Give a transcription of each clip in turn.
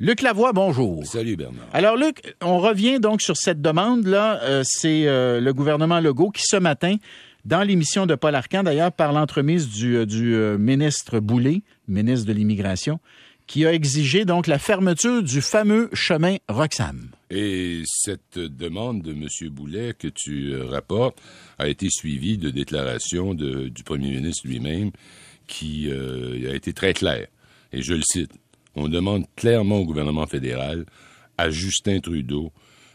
Luc Lavoie, bonjour. Salut Bernard. Alors Luc, on revient donc sur cette demande-là. Euh, c'est euh, le gouvernement Legault qui ce matin, dans l'émission de Paul Arcan, d'ailleurs par l'entremise du, euh, ministre Boulay, ministre de l'Immigration, qui a exigé donc la fermeture du fameux chemin Roxham. Et cette demande de M. Boulet que tu rapportes a été suivie de déclarations de, du premier ministre lui-même qui a été très clair. Et je le cite on demande clairement au gouvernement fédéral, à Justin Trudeau,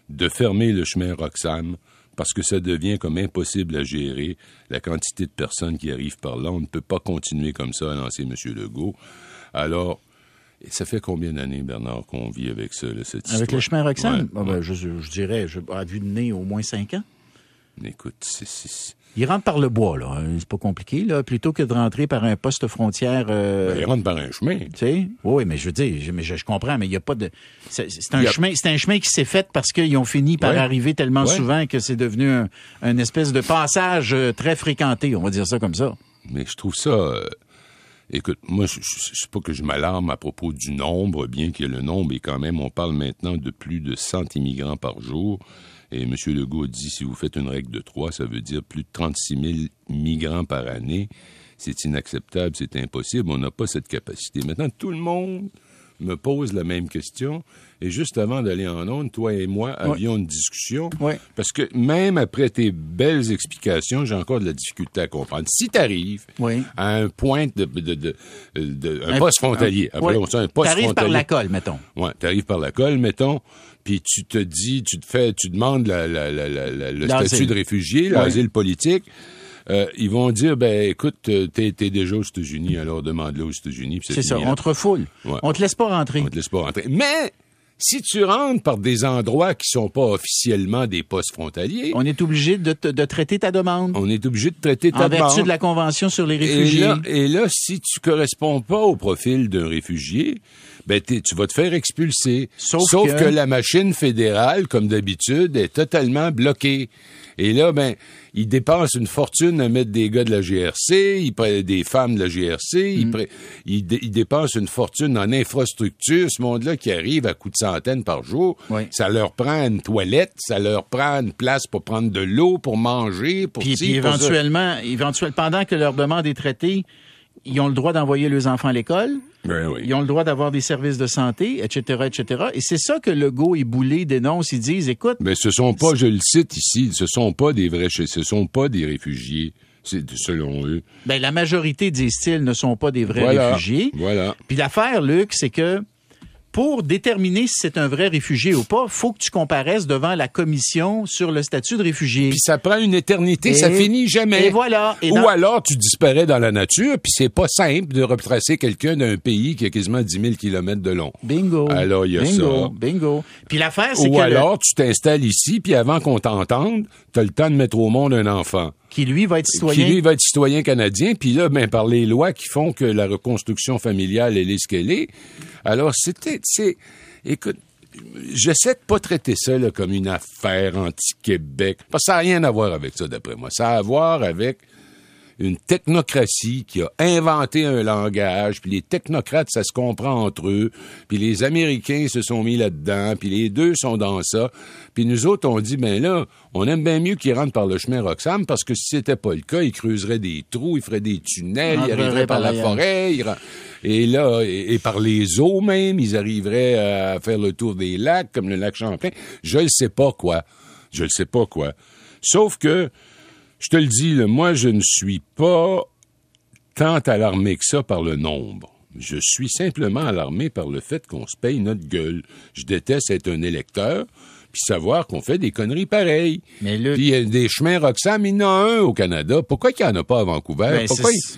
de fermer le chemin Roxham parce que ça devient comme impossible à gérer. La quantité de personnes qui arrivent par là, on ne peut pas continuer comme ça à lancer M. Legault. Alors, ça fait combien d'années, Bernard, qu'on vit avec ça, cette Avec le chemin Roxham? Ah, ben, je, dirais, je, à vue de nez, au moins cinq ans. Écoute, c'est il rentre par le bois, là. C'est pas compliqué, là. Plutôt que de rentrer par un poste frontière. Euh... Ben, il rentre par un chemin. Tu sais? Oui, mais je veux dire, je, mais je, comprends, mais il n'y a pas de. C'est un chemin. C'est un chemin qui s'est fait parce qu'ils ont fini par arriver tellement souvent que c'est devenu un, espèce de passage euh, très fréquenté. On va dire ça comme ça. Mais je trouve ça. Euh, écoute, moi, je, je, sais pas que je m'alarme à propos du nombre, bien que le nombre est quand même. On parle maintenant de plus de 100 immigrants par jour. Et M. Legault dit, si vous faites une règle de trois, ça veut dire plus de 36 000 migrants par année. C'est inacceptable, c'est impossible, on n'a pas cette capacité. Maintenant, tout le monde me pose la même question. Et juste avant d'aller en onde, toi et moi avions une discussion. Parce que même après tes belles explications, j'ai encore de la difficulté à comprendre. Si tu arrives à un point de, de, de, un, poste frontalier, après on un poste frontalier. par la colle, mettons. Ouais, arrives par la colle, mettons puis tu te dis, tu te fais, tu demandes le statut de réfugié, l'asile politique. Euh, ils vont dire, ben écoute, euh, t'es es déjà aux États-Unis, alors demande-le aux États-Unis. C'est ça, on te refoule. On te laisse pas rentrer. On te laisse pas rentrer. Mais si tu rentres par des endroits qui sont pas officiellement des postes frontaliers, on est obligé de, de traiter ta demande. On est obligé de traiter ta demande. En vertu de la Convention sur les réfugiés. Et là, et là si tu corresponds pas au profil d'un réfugié, ben tu vas te faire expulser. Sauf, que... la machine fédérale, comme d'habitude, est totalement bloquée. Et là, ben, ils dépensent une fortune à mettre des gars de la GRC, ils prennent des femmes de la GRC, ils, mm. dépensent une fortune en infrastructure, ce monde-là qui arrive à coups de centaines par jour. Ça leur prend une toilette, ça leur prend une place pour prendre de l'eau, pour manger, pour... Puis, puis éventuellement, éventuellement, pendant que leur demande est traitée, ils ont le droit d'envoyer leurs enfants à l'école. Ben ils ont le droit d'avoir des services de santé, etc., etc. Et c'est ça que Legault et Boulay dénoncent. Ils disent, écoute... Mais ce sont pas, je le cite ici, ce sont pas des vrais... Ce sont pas des réfugiés. Selon eux. Ben, la majorité, disent-ils, ne sont pas des vrais réfugiés. Voilà. Puis l'affaire, Luc, c'est que pour déterminer si c'est un vrai réfugié ou pas, faut que tu comparaisses devant la commission sur le statut de réfugié. Puis ça prend une éternité, ça finit jamais. Et voilà. ou alors tu disparais dans la nature, puis c'est pas simple de retracer quelqu'un d'un pays qui a quasiment 10 000 kilomètres de long. Bingo. Alors il y a bingo, ça. Bingo. Puis l'affaire, c'est que ou alors tu t'installes ici, puis avant qu'on t'entende, tu as le temps de mettre au monde un enfant qui lui va être citoyen. Qui lui va être citoyen canadien, puis là, ben, par les lois qui font que la reconstruction familiale, est ce qu'elle est. Alors, c'était, c'est, écoute, j'essaie de pas traiter ça comme une affaire anti-Québec, parce que ça n'a rien à voir avec ça, d'après moi. Ça a à voir avec une technocratie qui a inventé un langage, puis les technocrates, ça se comprend entre eux, puis les Américains se sont mis là-dedans, puis les deux sont dans ça, puis nous autres, on dit, ben là, on aime bien mieux qu'ils rentrent par le chemin Roxham, parce que si c'était pas le cas, ils creuseraient des trous, ils feraient des tunnels, ils arriveraient par, la forêt, et là, et, par les eaux même, ils arriveraient à faire le tour des lacs, comme le lac Champlain. Je ne sais pas quoi. Je ne sais pas quoi. Sauf que, je te le dis, moi, je ne suis pas tant alarmé que ça par le nombre. Je suis simplement alarmé par le fait qu'on se paye notre gueule. Je déteste être un électeur, puis savoir qu'on fait des conneries pareilles. Mais Puis il y a des chemins Roxham, il y en a un au Canada. Pourquoi il n'y en a pas à Vancouver?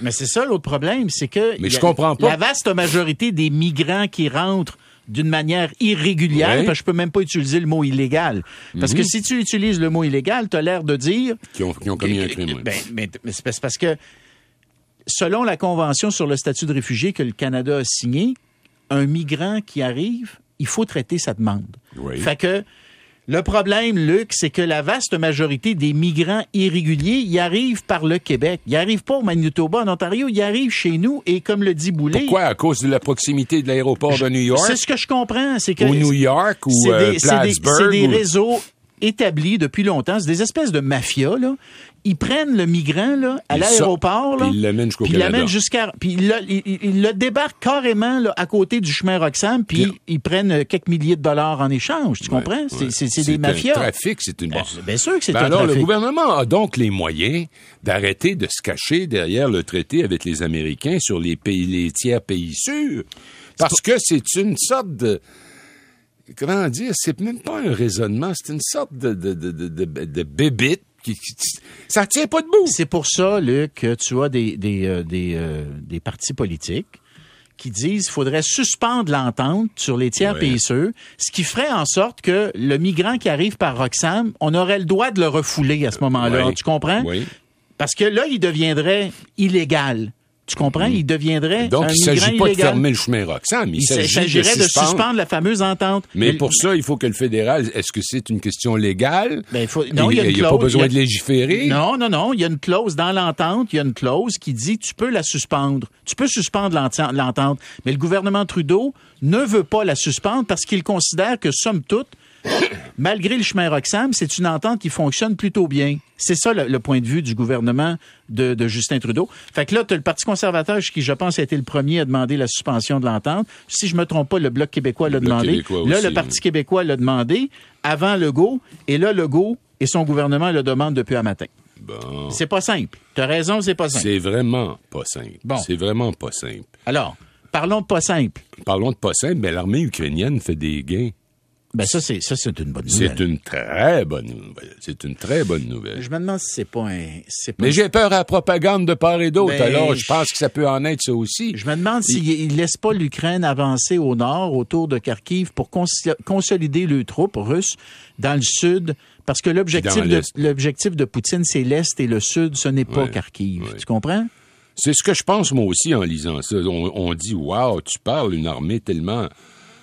Mais c'est ça l'autre problème, c'est que... Mais je comprends pas. La vaste majorité des migrants qui rentrent d'une manière irrégulière, parce que je peux même pas utiliser le mot illégal. Parce que mhm. si tu utilises le mot illégal, tu as l'air de dire... Qui ont, commis un crime. Ben, mais, c'est parce que, selon la Convention sur le statut de réfugié que le Canada a signée, un migrant qui arrive, il faut traiter sa demande. Fait que Le problème, Luc, c'est que la vaste majorité des migrants irréguliers y arrivent par le Québec. Ils arrivent pas au Manitoba, en Ontario, ils arrivent chez nous et comme le dit Boulay... Pourquoi? À cause de la proximité de l'aéroport de New York? C'est ce que je comprends. C'est que ou New York ou c'est euh, des, des- réseaux établis depuis longtemps. C'est des espèces de mafias, là. Ils prennent le migrant, là, à Ils l'aéroport, puis ils l'amènent jusqu'au ils Canada. jusqu'à, puis ils le, ils- ils le débarquent carrément, là, à côté du chemin Roxham, puis ils prennent quelques milliers de dollars en échange. Tu comprends? Ouais, C'est- ouais. C'est c'est des mafias. un trafic, c'est une... Ben, c'est bien sûr que c'est Ben un alors, le gouvernement a donc les moyens d'arrêter de se cacher derrière le traité avec les Américains sur les pays, les tiers pays sûrs. Parce que c'est une sorte de, comment dire, c'est même pas un raisonnement, c'est une sorte de, de, de, de, de, bébite ça tient pas debout. C'est pour ça, Luc, que tu as des, des, euh, des, euh, des partis politiques qui disent qu'il faudrait suspendre l'entente sur les tiers Ouais. pays sûrs, ce qui ferait en sorte que le migrant qui arrive par Roxham, on aurait le droit de le refouler à ce moment-là. Ouais. Tu comprends? Oui. Parce que là, il deviendrait illégal. Tu comprends? Il deviendrait. Donc, un il migrant s'agit pas de fermer le chemin Roxham, il, Il s'agit s'agirait de suspendre. suspendre la fameuse entente. Mais pour ça, il faut que le fédéral, est-ce que c'est une question légale? Ben, il faut- non, il y a une n'y a pas besoin a- de légiférer? Non, non, non. Il y a une clause dans l'entente. Il y a une clause qui dit tu peux la suspendre. Tu peux suspendre l'entente. Mais le gouvernement Trudeau ne veut pas la suspendre parce qu'il considère que, somme toute, malgré le chemin Roxham, c'est une entente qui fonctionne plutôt bien. C'est ça le, le point de vue du gouvernement de, de Justin Trudeau. Fait que là, tu as le Parti conservateur qui, je pense, a été le premier à demander la suspension de l'entente. Si je me trompe pas, le Bloc québécois l'a demandé. québécois Là, aussi, le Parti oui. québécois l'a demandé avant Legault. Et là, Legault et son gouvernement le demandent depuis un matin. Bon. C'est pas simple. Tu as raison, c'est pas simple. C'est vraiment pas simple. Bon. C'est vraiment pas simple. Alors, parlons de pas simple. Parlons de pas simple, mais l'armée ukrainienne fait des gains. Ben ça, c'est ça, c'est une bonne nouvelle. C'est une très bonne nouvelle. C'est une très bonne nouvelle. Je me demande si c'est pas un. c'est pas- Mais j'ai peur à la propagande de part et d'autre. Ben, Alors, je pense que ça peut en être ça aussi. Je me demande s'il il laisse pas l'Ukraine avancer au nord, autour de Kharkiv, pour cons- consolider les troupes russes dans le sud. Parce que l'objectif de, l'objectif de Poutine, c'est l'Est et le Sud, ce n'est pas Ouais, Kharkiv. ouais. Tu comprends? C'est ce que je pense moi aussi en lisant ça. On, on dit, wow, tu parles une armée tellement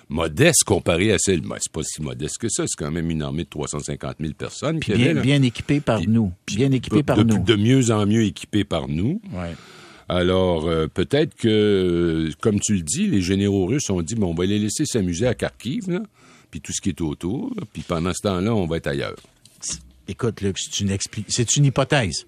modeste comparée à celle. Ben, c'est pas si modeste que ça. C'est quand même une armée de 350 000 personnes. Puis avait, bien, bien équipée par nous. Bien équipée par de, nous. de mieux en mieux équipée par nous. Ouais. Alors, euh, peut-être que, euh, comme tu le dis, les généraux russes ont dit, bon, on va les laisser s'amuser à Kharkiv, là, puis tout ce qui est autour, là, puis pendant ce temps-là, on va être ailleurs. Écoute, Luc, c'est une, expli- c'est une hypothèse.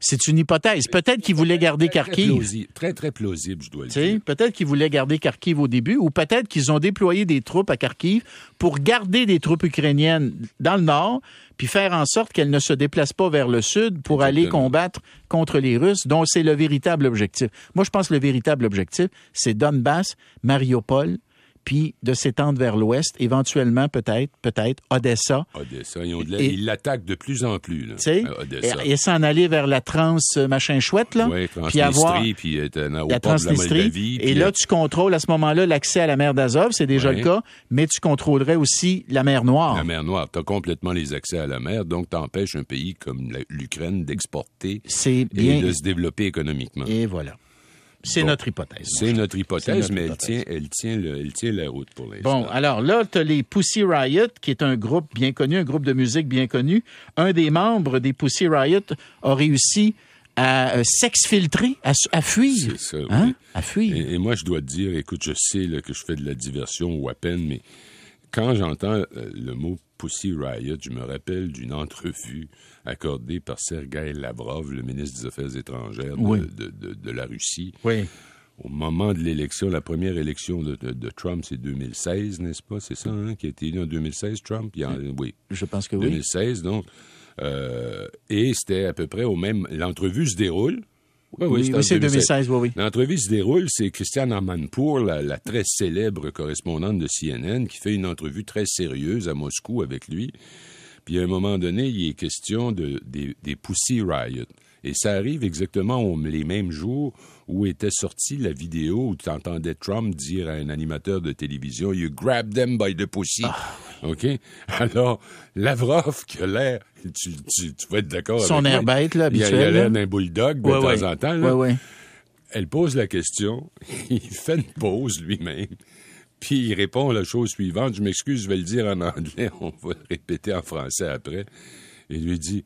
C'est une hypothèse. Peut-être qu'il voulait garder Kharkiv. très, très plausible, je dois le dire. Peut-être qu'ils voulaient garder Kharkiv au début, ou peut-être qu'ils ont déployé des troupes à Kharkiv pour garder des troupes ukrainiennes dans le nord, puis faire en sorte qu'elles ne se déplacent pas vers le sud pour aller combattre contre les Russes, dont c'est le véritable objectif. Moi, je pense que le véritable objectif, c'est Donbass, Mariupol, puis de s'étendre vers l'ouest, éventuellement peut-être, peut-être Odessa, Odessa, ils de l'attaquent de plus en plus, là, tu sais, à Odessa. et, et s'en aller vers la trans euh, machin chouette là, Ouais, puis avoir Transnistrie, puis la aéroport de la Transnistrie. Moldavie. Et là, tu contrôles à ce moment-là l'accès à la mer d'Azov, c'est déjà Ouais. le cas, mais tu contrôlerais aussi la mer Noire. la mer Noire, tu as complètement les accès à la mer, donc tu empêches un pays comme l'Ukraine d'exporter et bien. de se développer économiquement. Et voilà. C'est Bon. notre hypothèse. C'est notre hypothèse, notre mais hypothèse. Elle, tient, elle, tient le- elle tient la route pour l'instant. Bon, alors là, tu as les Pussy Riot, qui est un groupe bien connu, un groupe de musique bien connu. Un des membres des Pussy Riot a réussi à euh, s'exfiltrer, à, à fuir. C'est ça, oui. Hein? À fuir. Et, et moi, je dois te dire, écoute, je sais là, que je fais de la diversion ou à peine, mais quand j'entends euh, le mot Pussy Riot, je me rappelle d'une entrevue accordée par Sergei Lavrov, le ministre des Affaires étrangères de, Oui. de- de- de la Russie, Oui. au moment de l'élection, la première élection de, Trump, c'est 2016, n'est-ce pas? C'est ça, hein, qui a été élu en 2016, Trump? Il en- oui. Je pense que oui. 2016, donc. Euh, et c'était à peu près au même. L'entrevue se déroule. Oui, Oui, c'est oui, en c'est 2016, oui, oui. L'entrevue se déroule, c'est Christiane Amanpour, la, la très célèbre correspondante de CNN, qui fait une entrevue très sérieuse à Moscou avec lui. Puis à un moment donné, il est question de, des, des Pussy Riot. Et ça arrive exactement les mêmes jours où était sortie la vidéo où tu entendais Trump dire à un animateur de télévision You grab them by the pussy. OK? Alors, Lavrov, qui a l'air, tu, tu, tu vas être d'accord Son avec air bête, là, habituel, Il a l'air d'un bulldog de Ouais, temps ouais. en temps. là. Ouais. Elle pose la question, il fait une pause lui-même, Puis il répond la chose suivante. Je m'excuse, je vais le dire en anglais. On va le répéter en français après. Il lui dit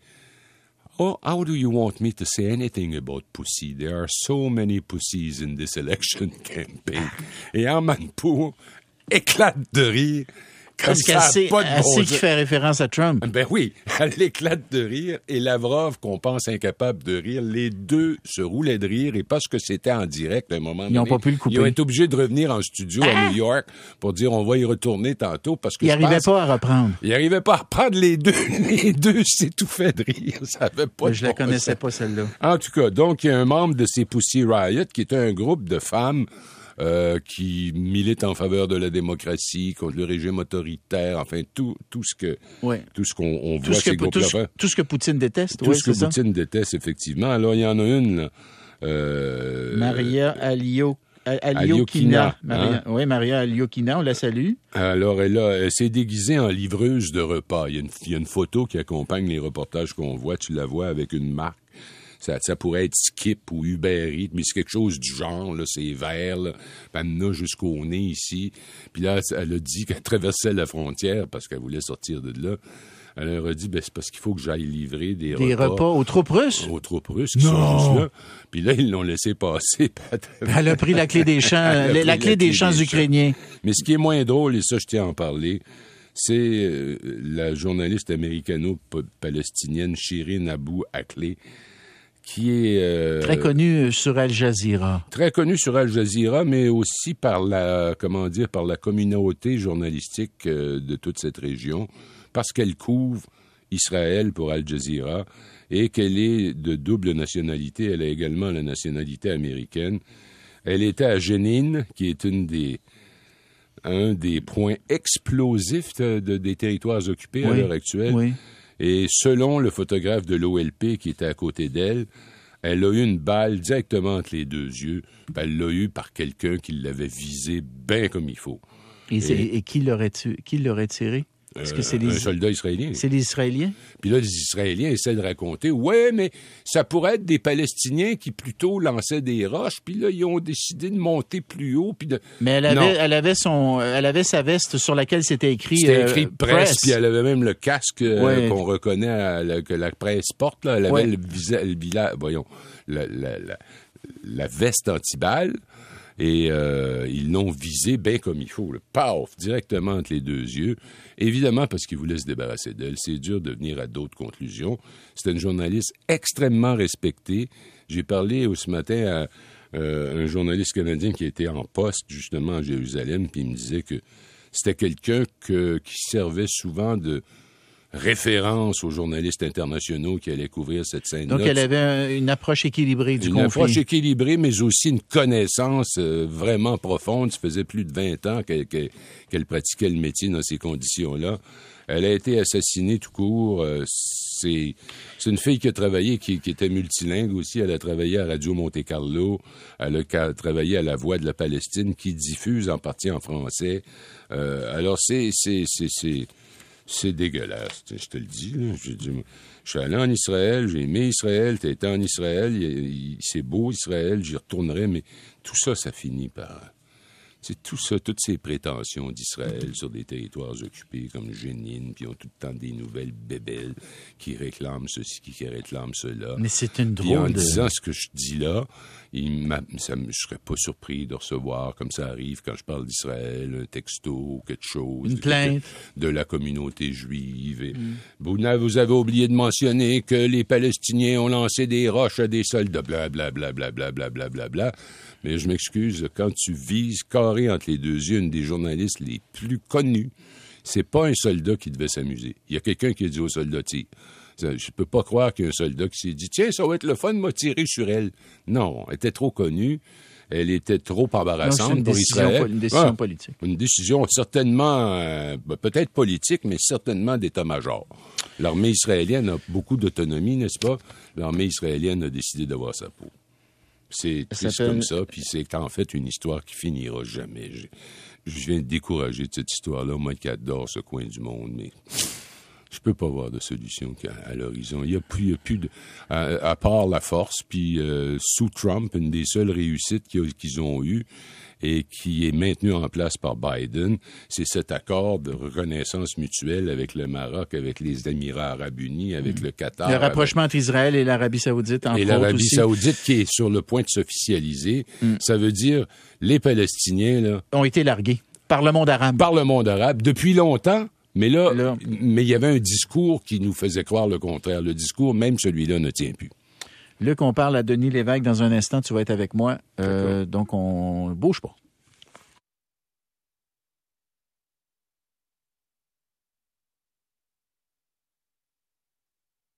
How do you want me to say anything about pussy? There are so many pussies in this election campaign. Et Manpour éclate de rire parce qu'elle sait, qu'il fait référence à Trump. Ben oui, elle éclate de rire et Lavrov, qu'on pense incapable de rire, les deux se roulaient de rire et parce que c'était en direct à un moment Ils n'ont pas pu le couper. Ils ont été obligés de revenir en studio à ah! New York pour dire on va y retourner tantôt parce que Ils n'arrivaient pas à reprendre. Ils n'arrivaient pas à reprendre les deux. Les deux s'étouffaient de rire. Ça avait pas Mais Je la connaissais pas celle-là. En tout cas, donc il y a un membre de ces Pussy Riot qui est un groupe de femmes euh, qui milite en faveur de la démocratie, contre le régime autoritaire, enfin tout, tout ce que tout ce qu'on voit ces groupes-là Tout ce que Poutine déteste, Tout ce que Poutine déteste, effectivement. Alors, il y en a une, euh, Maria Alio. Aliokina. Hein? Oui, Maria Aliokina, on la salue. Alors, elle, elle s'est déguisée en livreuse de repas. Il y, a une, il y a une photo qui accompagne les reportages qu'on voit. Tu la vois avec une marque ça, pourrait être Skip ou Uber Eats, mais c'est quelque chose du genre, là, c'est vert, là. jusqu'au nez ici. Puis là, elle a dit qu'elle traversait la frontière parce qu'elle voulait sortir de là. Elle leur a dit, ben, c'est parce qu'il faut que j'aille livrer des, des repas. aux troupes russes? Aux troupes russes qui sont juste là. Puis là, ils l'ont laissé passer. Elle a pris la clé des champs, la, clé des champs ukrainiens. Mais ce qui est moins drôle, et ça, je tiens à en parler, c'est euh, la journaliste américano-palestinienne Shirin Abu Akleh qui est euh, très connu sur Al Jazeera. Très connu sur Al Jazeera, mais aussi par la comment dire par la communauté journalistique euh, de toute cette région, parce qu'elle couvre Israël pour Al Jazeera et qu'elle est de double nationalité. Elle a également la nationalité américaine. Elle était à Jenin, qui est une des un des points explosifs de, des territoires occupés à l'heure actuelle. Oui. Et selon le photographe de l'OLP qui était à côté d'elle, elle a eu une balle directement entre les deux yeux. Elle l'a eu par quelqu'un qui l'avait visé bien comme il faut. Et, qui l'aurait tiré? Est-ce que c'est les... Un soldat israélien. C'est les Israéliens? Puis là, les Israéliens essaient de raconter, ouais, mais ça pourrait être des Palestiniens qui plutôt lançaient des roches, puis là, ils ont décidé de monter plus haut, puis de... Mais elle avait, elle avait son, elle avait sa veste sur laquelle c'était écrit... C'était écrit euh, presse, puis elle avait même le casque euh, qu'on reconnaît, que la presse porte, là. Elle avait le, le, voyons, la, la, la, la veste antiballe et euh, ils l'ont visé bien comme il faut, le paf, directement entre les deux yeux. Évidemment, parce qu'ils voulaient se débarrasser d'elle. C'est dur de venir à d'autres conclusions. C'est une journaliste extrêmement respectée. J'ai parlé ce matin à euh, un journaliste canadien qui était en poste justement à Jérusalem, puis il me disait que c'était quelqu'un qui servait souvent de référence aux journalistes internationaux qui allaient couvrir cette scène-là. Donc, elle avait une approche équilibrée du conflit. Une approche équilibrée, mais aussi une connaissance euh, vraiment profonde. Ça faisait plus de 20 ans qu'elle pratiquait le métier dans ces conditions-là. Elle a été assassinée tout court. Euh, c'est une fille qui a travaillé, qui, était multilingue aussi. Elle a travaillé à Radio Monte Carlo. Elle a travaillé à La Voix de la Palestine, qui diffuse en partie en français. Euh, alors, c'est c'est dégueulasse, je te le dis. Je, suis allé en Israël, j'ai aimé Israël, tu été en Israël, c'est beau Israël, j'y retournerai, mais tout ça, ça finit par c'est tout ça, toutes ces prétentions d'Israël sur des territoires occupés comme Jénine, puis ont tout le temps des nouvelles bébelles qui réclament ceci, qui réclament cela. Mais c'est une drôle en disant ce que je dis là, il ça, je serais pas surpris de recevoir, comme ça arrive quand je parle d'Israël, un texto ou quelque chose. Une plainte. De, la communauté juive. Et mm. vous, vous, avez oublié de mentionner que les Palestiniens ont lancé des roches à des soldats, blablabla, blablabla, blablabla. Bla, mais je m'excuse, quand tu vises carré entre les deux yeux une des journalistes les plus connus, c'est pas un soldat qui devait s'amuser. Il y a quelqu'un qui a dit au soldat, tire. Je peux pas croire qu'il y a un soldat qui s'est dit, tiens, ça va être le fun de me tirer sur elle. Non, elle était trop connue. Elle était trop embarrassante pour Israël. Une décision politique. Une décision certainement, euh, ben, peut-être politique, mais certainement d'état-major. L'armée israélienne a beaucoup d'autonomie, n'est-ce pas? L'armée israélienne a décidé d'avoir sa peau. C'est comme ça, puis c'est en fait une histoire qui finira jamais. Je, viens de décourager de cette histoire-là, moi qui adore ce coin du monde, mais je peux pas voir de solution à, l'horizon. Il y a plus, plus de, à, part la force, puis euh, sous Trump, une des seules réussites qu'ils ont eues, et qui est maintenu en place par Biden, c'est cet accord de reconnaissance mutuelle avec le Maroc, avec les Émirats arabes unis, avec le Qatar. Le rapprochement entre Israël et l'Arabie saoudite, Et l'Arabie saoudite qui est sur le point de s'officialiser. Ça veut dire les Palestiniens, là, ont été largués par le monde arabe. par le monde arabe depuis longtemps. Mais là, Là. mais il y avait un discours qui nous faisait croire le contraire. Le discours, même celui-là, ne tient plus. Luc, on parle à Denis Lévesque dans un instant. Tu vas être avec moi. Euh, donc, on bouge pas.